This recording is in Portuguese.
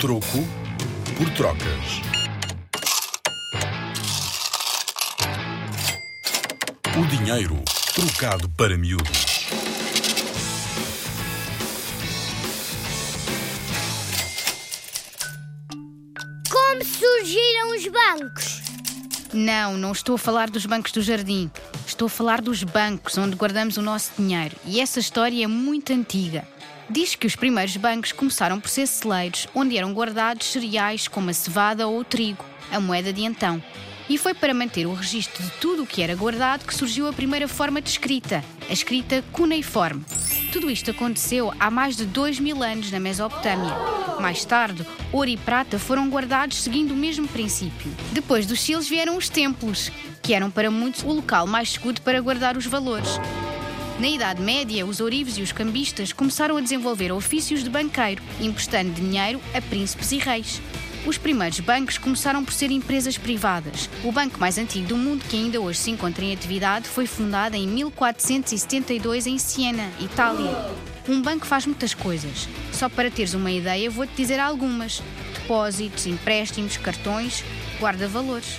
Troco por trocas. O dinheiro trocado para miúdos. Como surgiram os bancos? Não, não estou a falar dos bancos do jardim. Estou a falar dos bancos onde guardamos o nosso dinheiro. E essa história é muito antiga. Diz que os primeiros bancos começaram por ser celeiros, onde eram guardados cereais como a cevada ou o trigo, a moeda de então. E foi para manter o registro de tudo o que era guardado que surgiu a primeira forma de escrita, a escrita cuneiforme. Tudo isto aconteceu há mais de dois mil anos na Mesopotâmia. Mais tarde, ouro e prata foram guardados seguindo o mesmo princípio. Depois dos silos vieram os templos, que eram para muitos o local mais seguro para guardar os valores. Na Idade Média, os ourives e os cambistas começaram a desenvolver ofícios de banqueiro, emprestando dinheiro a príncipes e reis. Os primeiros bancos começaram por ser empresas privadas. O banco mais antigo do mundo, que ainda hoje se encontra em atividade, foi fundado em 1472 em Siena, Itália. Um banco faz muitas coisas. Só para teres uma ideia, vou-te dizer algumas: depósitos, empréstimos, cartões, guarda-valores.